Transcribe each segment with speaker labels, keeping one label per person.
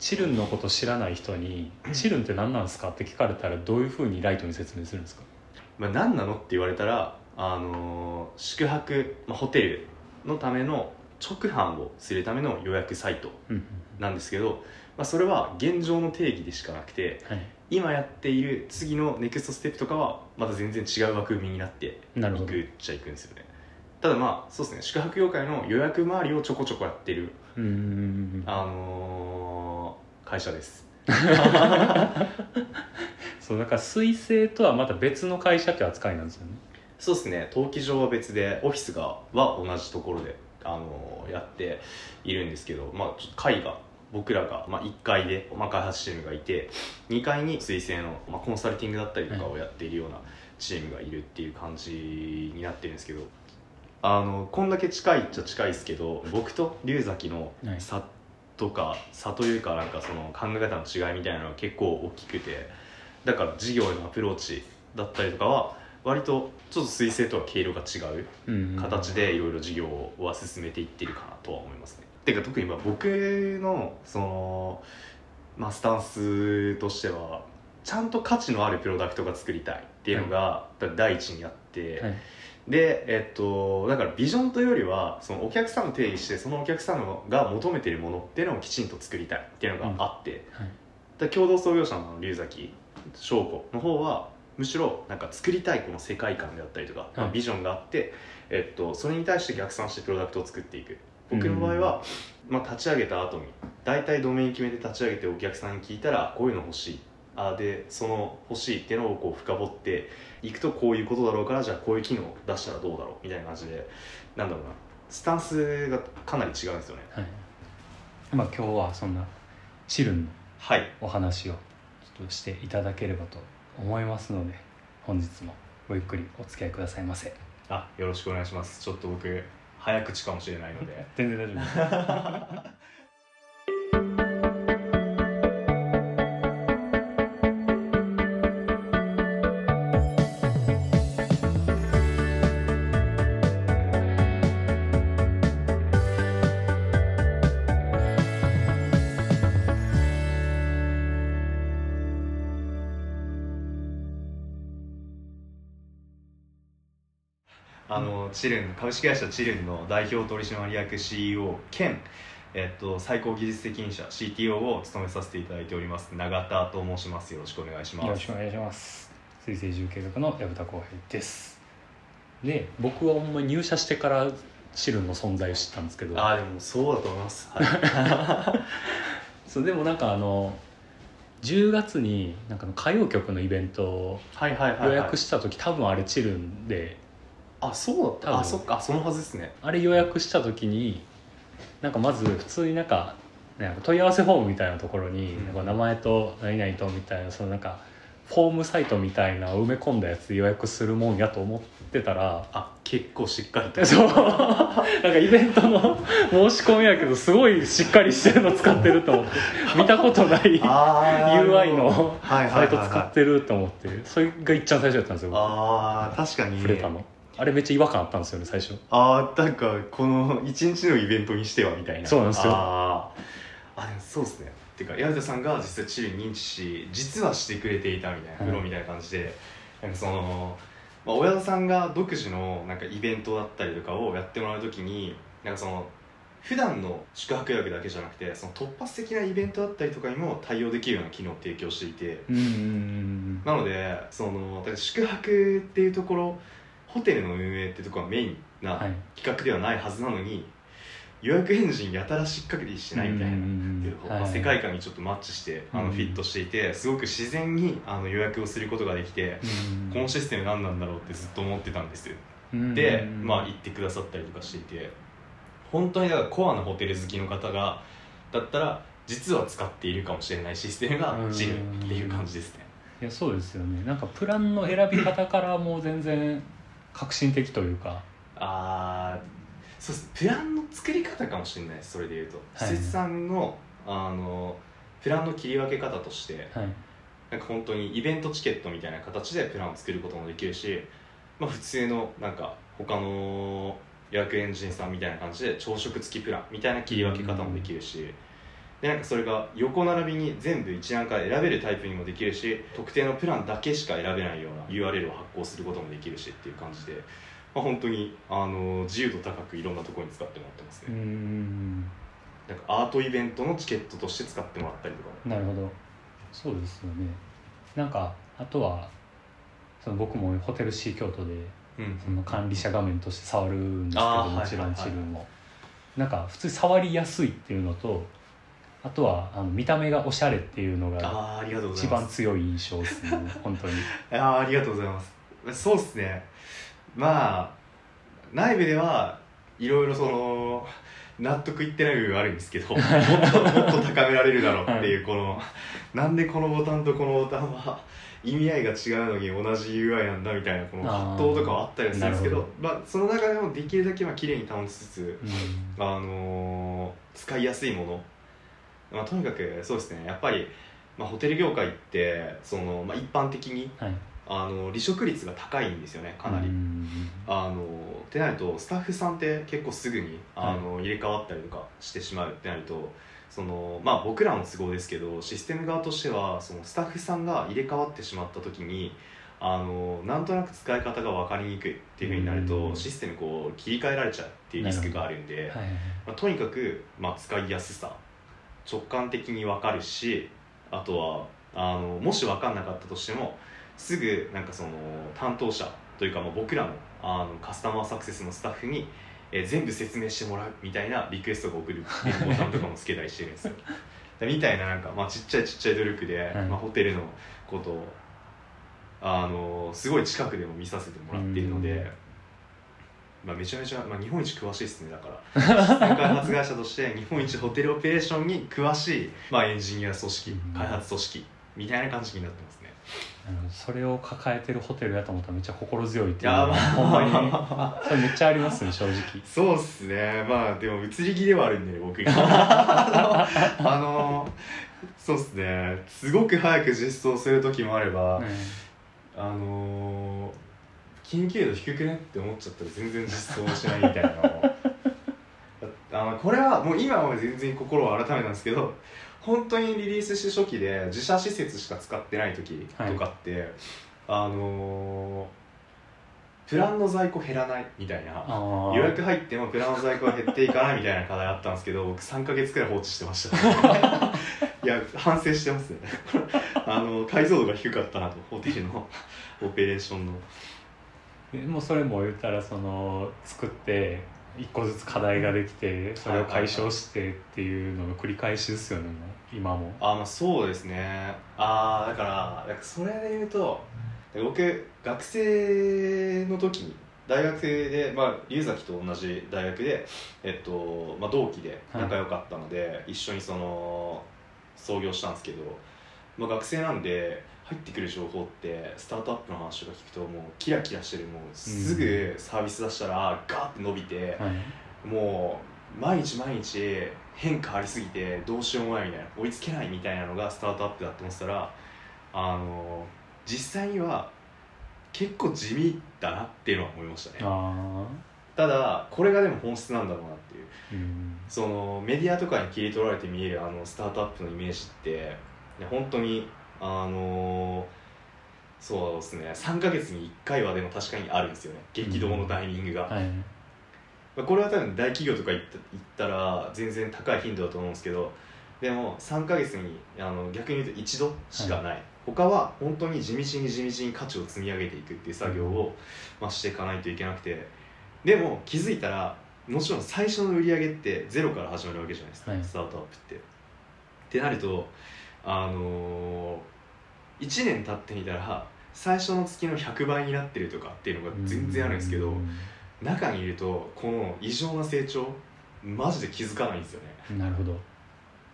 Speaker 1: チルンのこと知らない人に「チルンって何なんですか?」って聞かれたらどういうふうにライトに説明するんですか？
Speaker 2: まあ、何なのって言われたら、あのー宿泊、まあ、ホテルのための直販をするための予約サイト
Speaker 1: うん
Speaker 2: なんですけど、まあ、それは現状の定義でしかなくて
Speaker 1: はい。
Speaker 2: 今やっている次のネクストステップとかはまた全然違う枠組みになっていくっちゃいくんですよね。ただまあそうですね。宿泊業界の予約周りをちょこちょこやってる、あのー会社です。
Speaker 1: そうだから水星とはまた別の会社って扱いなんですよね。
Speaker 2: そうですね。登記上は別でオフィスがは同じところで、あのーやっているんですけど、まあ、ちょっと会が僕らが、まあ、1階で、まあ、開発チームがいて2階に水星の、まあ、コンサルティングだったりとかをやっているようなチームがいるっていう感じになってるんですけどあのこんだけ近いっちゃ近いですけど僕と龍崎の
Speaker 1: はい。
Speaker 2: 差とか差というかなんかその考え方の違いみたいなのが結構大きくてだから事業へのアプローチだったりとかは割とちょっと水星とは経路が違う形でいろいろ事業は進めていってるかなとは思いますね。てか特にまあ僕のその、まあ、スタンスとしてはちゃんと価値のあるプロダクトが作りたいっていうのが第一にあって、
Speaker 1: はい
Speaker 2: でえっとだからビジョンというよりはそのお客さんを定義してそのお客さんが求めているものっていうのをきちんと作りたいっていうのがあって、
Speaker 1: はい。
Speaker 2: だから共同創業者の龍崎翔子の方はむしろなんか作りたいこの世界観であったりとか、まあ
Speaker 1: はい
Speaker 2: ビジョンがあって、えっと、それに対して逆算してプロダクトを作っていく。僕の場合は、まあ、立ち上げた後に大体ドメイン決めて立ち上げてお客さんに聞いたらこういうの欲しいあでその欲しいっていうのをこう深掘っていくとこういうことだろうからじゃあこういう機能を出したらどうだろうみたいな感じでなんだろうな。スタンスがかなり違うんですよね。
Speaker 1: はいまあ今日はそんなチルンの
Speaker 2: はい
Speaker 1: お話をちょっとしていただければと思いますので本日もごゆっくりお付き合いくださいませ。
Speaker 2: あよろしくお願いします。ちょっと僕早口かもしれないので。
Speaker 1: 全然大丈夫です
Speaker 2: チルン株式会社チルンの代表取締役 CEO 兼、えっと、最高技術責任者 CTO を務めさせていただいております永田と申します。よろしくお願いします。
Speaker 1: よろしくお願いします。水星重計画の薮田光平です。で僕はほんま入社してからチルンの存在を知ったんですけど。
Speaker 2: ああでもそうだと思います、はい、
Speaker 1: そうでもなんかあの10月になんかの歌謡曲のイベントを
Speaker 2: はいはいはい、はい、
Speaker 1: 予約した時多分あれチルンで
Speaker 2: あそうだった？あそっか。そのはずですね。
Speaker 1: あれ予約した時になんかまず普通になんかなんか問い合わせフォームみたいなところに、
Speaker 2: うん。
Speaker 1: なんか名前と何々とみたいなそのなんかフォームサイトみたいな埋め込んだやつ予約するもんやと思ってたら
Speaker 2: あ結構しっかりと。
Speaker 1: そう。なんかイベントの 申し込みやけどすごいしっかりしてるの使ってると思って。見たことない UI のサイト使ってると思って。それがいっちゃん最初やったんですよ僕。
Speaker 2: あー確かに。
Speaker 1: 触れたのあれめっちゃ違和感あったんですよね最初。
Speaker 2: ああなんかこの一日のイベントにしてはみたいな。
Speaker 1: そうなんですよ。
Speaker 2: あー。あでもそうですね。っていうか矢田さんが実際チリに認知し実はしてくれていたみたいな
Speaker 1: はい。
Speaker 2: プロみたいな感じで、なんかその、まあ、親田さんが独自のなんかイベントだったりとかをやってもらう時になんかその普段の宿泊予約だけじゃなくてその突発的なイベントだったりとかにも対応できるような機能を提供していて。なのでその宿泊っていうところホテルの運営ってところがメインな
Speaker 1: はい。
Speaker 2: 企画ではないはずなのに予約エンジンやたらしっかりしてないみたいな。まあ
Speaker 1: はい。
Speaker 2: 世界観にちょっとマッチしてあ
Speaker 1: うん。
Speaker 2: のフィットしていてすごく自然にあの予約をすることができて
Speaker 1: うん
Speaker 2: このシステム何なんだろうってずっと思ってたんですよ。
Speaker 1: うん
Speaker 2: で
Speaker 1: うん
Speaker 2: まあ言ってくださったりとかしていて本当にだからコアなホテル好きの方がだったら実は使っているかもしれないシステムがジルっていう感じですね。
Speaker 1: いやそうですよね。なんかプランの選び方からもう全然革新的というか。
Speaker 2: あーそうです。プランの作り方かもしれないですそれでいうと。
Speaker 1: はい。
Speaker 2: 施設さんのあのプランの切り分け方として
Speaker 1: はい。
Speaker 2: なんか本当にイベントチケットみたいな形でプランを作ることもできるし、まあ、普通のなんか他の予約エンジンさんみたいな感じで朝食付きプランみたいな切り分け方もできるしでなんかそれが横並びに全部一覧から選べるタイプにもできるし特定のプランだけしか選べないような URL を発行することもできるしっていう感じで、まあ、本当にあの自由度高くいろんなところに使ってもらってます
Speaker 1: う
Speaker 2: ね、
Speaker 1: ん。
Speaker 2: なんかアートイベントのチケットとして使ってもらったりとかも。
Speaker 1: なるほど。そうですよね。なんかあとはその僕もホテル C 京都で
Speaker 2: うん。
Speaker 1: その管理者画面として触るんですけどもちろん
Speaker 2: はいはいはい。
Speaker 1: チルも。なんか普通に触りやすいっていうのとあとはあの見た目がおしゃれっていうのが
Speaker 2: あーありがとうござ
Speaker 1: 一
Speaker 2: います。
Speaker 1: 番強い印象ですね 本当に。
Speaker 2: あーありがとうございます。そうっすね。まあ内部ではいろいろその納得いってない部分はあるんですけどもっともっと高められるだろうっていう この、なんでこのボタンとこのボタンは意味合いが違うのに同じ UI なんだみたいなこの葛藤とかはあったりはするんですけど
Speaker 1: なる
Speaker 2: まあ、その中でもできるだけまあ綺麗に保ちつつ、
Speaker 1: うん。
Speaker 2: あのー使いやすいもの、まあ、とにかくそうですねやっぱり、まあ、ホテル業界ってその、まあ、一般的に
Speaker 1: はい。
Speaker 2: あの離職率が高いんですよねかなり、
Speaker 1: うん
Speaker 2: あのってなるとスタッフさんって結構すぐにあの、入れ替わったりとかしてしまうってなるとそのまあ僕らの都合ですけどシステム側としてはそのスタッフさんが入れ替わってしまった時にあのなんとなく使い方が分かりにくいっていうふうになると、
Speaker 1: うん。
Speaker 2: システムこう切り替えられちゃうっていうリスクがあるんで、
Speaker 1: はいはい。
Speaker 2: まあ、とにかく、まあ、使いやすさ直感的に分かるしあとはあのもし分かんなかったとしてもすぐなんかその担当者というか、まあ、僕らのあのカスタマーサクセスのスタッフに、えー全部説明してもらうみたいなリクエストが送るボタンとかもつけたりしてるんですよ。でみたいななんか、まあ、ちっちゃいちっちゃい努力で、
Speaker 1: はい。
Speaker 2: まあ、ホテルのことをあのすごい近くでも見させてもらっているので、
Speaker 1: うん
Speaker 2: まあ、めちゃめちゃ、まあ、日本一詳しいですねだから。開発会社として日本一ホテルオペレーションに詳しい、まあ、エンジニア組織
Speaker 1: うん
Speaker 2: 開発組織みたいな感じになってますね。
Speaker 1: それを抱えてるホテルやと思ったらめっちゃ心強いって
Speaker 2: い
Speaker 1: いう。のは
Speaker 2: やまあ。
Speaker 1: ほんまに。それめっちゃありますね正直。
Speaker 2: そうっすね。まあでも移り気ではあるんでね僕が。あのあのそうっすね。すごく早く実装する時もあれば、あの緊急度低くね？って思っちゃったら全然実装しないみたいな あのこれはもう今は全然心を改めたんですけど本当にリリースして初期で自社施設しか使ってない時とかって、あのプランの在庫減らないみたいな。予約入ってもプランの在庫が減っていかないみたいな課題あったんですけど僕3か月くらい放置してました いや反省してますね。あの解像度が低かったなとホテルのオペレーションの。
Speaker 1: でもうそれも言ったらその作って一個ずつ課題ができてそれを解消してっていうのの繰り返しですよね今も。
Speaker 2: あまあそうですね。ああだからそれで言うと僕学生の時に大学で、まあ、龍崎と同じ大学で、えっとまあ、同期で仲良かったので、一緒にその創業したんですけど、まあ、学生なんで入ってくる情報ってスタートアップの話とか聞くともうキラキラしてるもうすぐサービス出したらガーって伸びて、
Speaker 1: はい。
Speaker 2: もう毎日毎日変化ありすぎてどうしようもないみたいな追いつけないみたいなのがスタートアップだって思ってたらあの実際には結構地味だなっていうのは思いましたね。
Speaker 1: あ
Speaker 2: ただこれがでも本質なんだろうなっていう。
Speaker 1: あうん。
Speaker 2: そのメディアとかに切り取られて見えるあのスタートアップのイメージって本当にあのそうですね。3ヶ月に1回はでも確かにあるんですよね。激動のタイミングが、
Speaker 1: はい。
Speaker 2: まあこれは多分大企業とか行った行ったら全然高い頻度だと思うんですけどでも3ヶ月にあの逆に言うと一度しかない、他は本当に地道に地道に価値を積み上げていくっていう作業を、まあ、していかないといけなくて。でも気づいたらもちろん最初の売り上げってゼロから始まるわけじゃないですか、
Speaker 1: はい。
Speaker 2: スタートアップって。ってなるとあのー、1年経ってみたら最初の月の100倍になってるとかっていうのが全然あるんですけど、
Speaker 1: うん。
Speaker 2: 中にいるとこの異常な成長マジで気づかないんですよね。
Speaker 1: なるほど。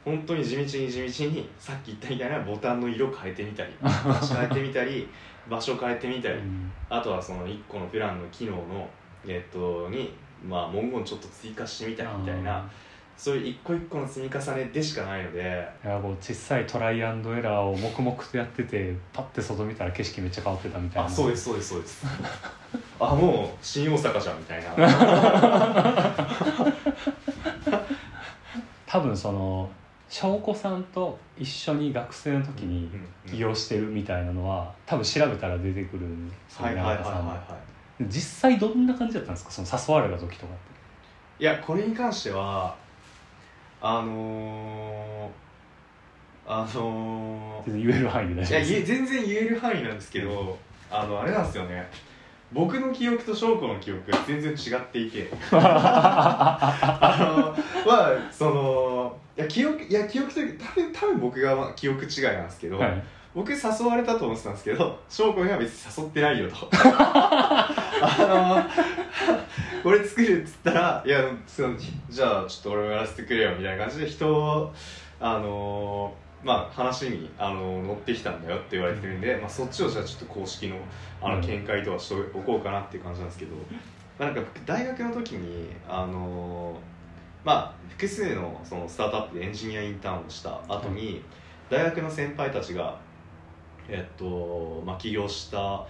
Speaker 2: 本当に地道に地道にさっき言ったみたいなボタンの色変えてみたり形変えてみたり場所変えてみたり
Speaker 1: うん。
Speaker 2: あとはその1個のプランの機能のえっとにまあ文言ちょっと追加してみたりみたいなそういう一個一個の積み重ねでしかないので。
Speaker 1: いやこう小さいトライアンドエラーを黙々とやっててパッて外見たら景色めっちゃ変わってたみたいな。
Speaker 2: あそうですそうですそうです。あもう新大阪じゃんみたいな。
Speaker 1: 多分その翔子さんと一緒に学生の時に起業してるみたいなのは多分調べたら出てくるんですよ永田さん実際どんな感じだったんですかその誘われた時とかって。
Speaker 2: いいやこれに関してはあのー、あのー、
Speaker 1: 全然言える範囲で大
Speaker 2: いや
Speaker 1: 丈夫です。
Speaker 2: 言え全然言える範囲なんですけどあのあれなんですよね。僕の記憶と翔子の記憶が全然違っていて。あのまあそのいや記憶いや記憶というか多分多分僕がまあ記憶違いなんですけど、
Speaker 1: はい
Speaker 2: 僕誘われたと思ってたんですけど翔子には別に誘ってないよと。あのこれ作るっつったらいやそのじゃあちょっと俺もやらせてくれよみたいな感じで人をあのまあ話にあの乗ってきたんだよって言われてるんで、まあ、そっちをじゃあちょっと公式のあ
Speaker 1: うん。
Speaker 2: の見解とはしておこうかなっていう感じなんですけど、まあ、なんか僕大学の時にあのまあ複数のそのスタートアップでエンジニアインターンをした後に、大学の先輩たちがえっとまあ、起業した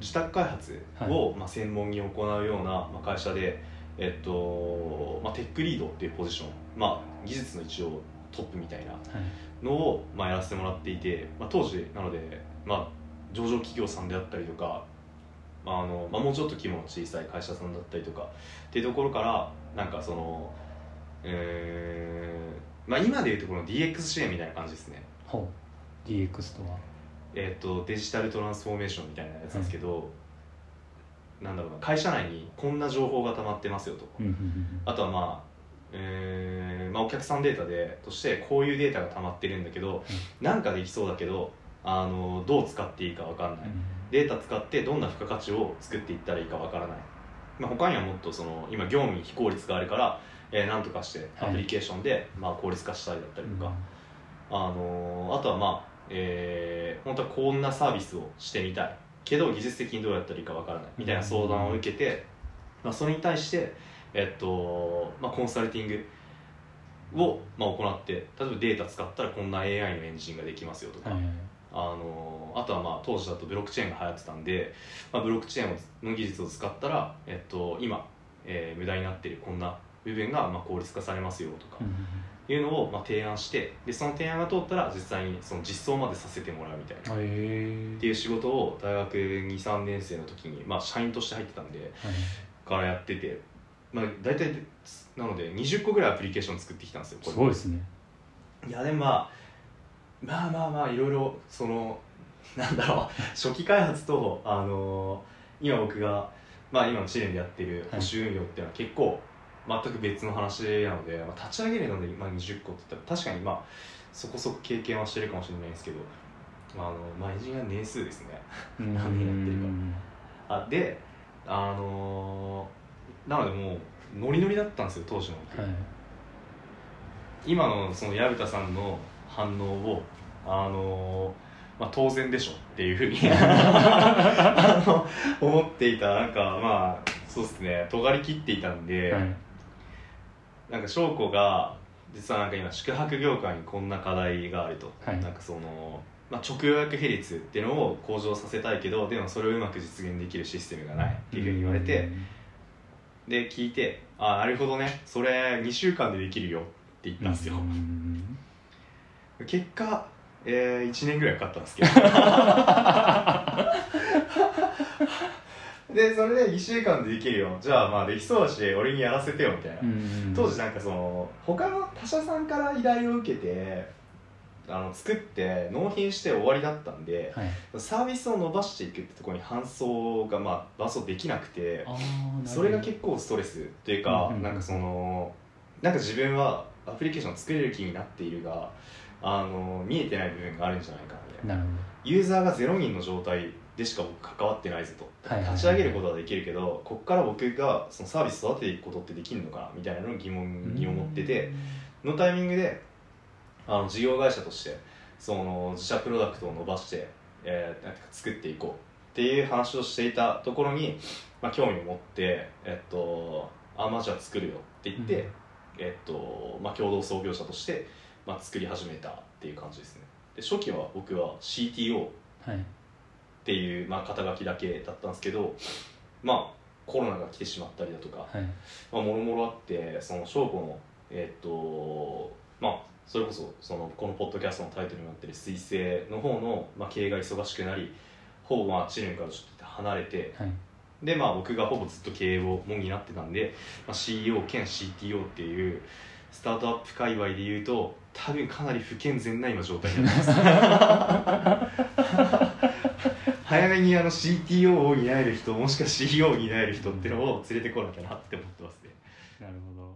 Speaker 2: 自宅開発を、まあ、専門に行うような、まあ、会社で、えっとまあ、テックリードっていうポジション、まあ、技術の一応トップみたいな
Speaker 1: はい。
Speaker 2: のを、まあ、やらせてもらっていて、まあ、当時なので、まあ、上場企業さんであったりとか、まああのまあ、もうちょっと規模の小さい会社さんだったりとかっていうところからなんかその、えーまあ、今でいうところの DX 支援みたいな感じですね。
Speaker 1: DX とは？
Speaker 2: えー、とデジタルトランスフォーメーションみたいなやつなんですけど、なんだろうな会社内にこんな情報が溜まってますよと。
Speaker 1: うんうんうん
Speaker 2: あとはまあ、えーまあ、お客さんデータでとしてこういうデータが溜まってるんだけど、なんかできそうだけどあのどう使っていいか分かんない、データ使ってどんな付加価値を作っていったらいいか分からない、まあ、他にはもっとその今業務に非効率があるから、えー、なんとかしてアプリケーションで、まあ、効率化したりだったりとか、あのーあとはまあ、えー本当はこんなサービスをしてみたいけど技術的にどうやったらいいかわからないみたいな相談を受けて、まあ、それに対して、えっとまあ、コンサルティングを、まあ、行って例えばデータ使ったらこんな AI のエンジンができますよとか、
Speaker 1: はいはい
Speaker 2: あのあとはまあ当時だとブロックチェーンが流行ってたんで、まあ、ブロックチェーンの技術を使ったら、えっと、今、えー無駄になっているこんな部分がまあ効率化されますよとか。
Speaker 1: うんうん
Speaker 2: いうのをまあ提案してでその提案が通ったら実際にその実装までさせてもらうみたいな。っていう仕事を大学23年生の時に、まあ、社員として入ってたんでからやってて、まあ、大体なので20個ぐらいアプリケーション作ってきたんですよこれ。
Speaker 1: すごいですね。
Speaker 2: いやでもまあまあまあまあいろいろそのなんだろう 初期開発とあの今僕が、まあ、今のチームでやってる保守運用っていうのは結構全く別の話なので、まあ、立ち上げるので、まあ、20個って言ったら確かにまあそこそこ経験はしてるかもしれないですけどあの、まあ、エンジニア年数ですね。
Speaker 1: うん。
Speaker 2: 何年やってるか。あであのなのでもうノリノリだったんですよ当時の。僕
Speaker 1: はい。
Speaker 2: 今のその薮田さんの反応をあのまあ、当然でしょっていうふうに あの思っていた。なんかまあそうですね。尖り切っていたんで、
Speaker 1: はい
Speaker 2: なんか翔子が実はなんか今宿泊業界にこんな課題があると、
Speaker 1: はい。
Speaker 2: なんかその、まあ、直予約比率っていうのを向上させたいけどでもそれをうまく実現できるシステムがないっていうふうに言われて、で聞いて「あなるほどね。それ2週間でできるよ」って言ったんですよ、
Speaker 1: うん。
Speaker 2: 結果、えー、1年ぐらいかかったんですけど でそれで2週間でできるよ。じゃあまあできそうだし俺にやらせてよみたいな、
Speaker 1: うん
Speaker 2: 当時なんかその他の他社さんから依頼を受けてあの作って納品して終わりだったんで
Speaker 1: はい。
Speaker 2: サービスを伸ばしていくってところに搬送がまあ伴走できなくてそれが結構ストレスというか、
Speaker 1: うんうん。
Speaker 2: なんかそのなんか自分はアプリケーションを作れる気になっているがあの見えてない部分があるんじゃないかなみたいな。ユーザーが0人の状態でしか僕関わってないぞと、
Speaker 1: はいはいはい。
Speaker 2: 立ち上げることはできるけどここから僕がそのサービス育てていくことってできるのかなみたいなのを疑問
Speaker 1: ど
Speaker 2: に思っててのタイミングであの事業会社としてその自社プロダクトを伸ばして、えーなんか作っていこう。っていう話をしていたところに、まあ、興味を持って、えっと、あまあじゃあ作るよって言って、
Speaker 1: うん。
Speaker 2: えっとまあ、共同創業者として、まあ、作り始めたっていう感じですね。で初期は僕は CTO
Speaker 1: はい
Speaker 2: っていう、まあ、肩書きだけだったんですけどまあコロナが来てしまったりだとか
Speaker 1: はい。
Speaker 2: まあ、もろもろあってその翔子のえーっとまあそれこそそのこのポッドキャストのタイトルになってる彗星の方の、まあ、経営が忙しくなりほぼまあチームからちょっと離れて
Speaker 1: はい。
Speaker 2: でまあ僕がほぼずっと経営をも担ってたんで、まあ、CEO 兼 CTO っていうスタートアップ界隈でいうと多分かなり不健全な今状態になってます 早めにあの CTO を担える人もしくは CEO を担える人っていうのを連れてこなきゃなって思ってますね。
Speaker 1: なるほど。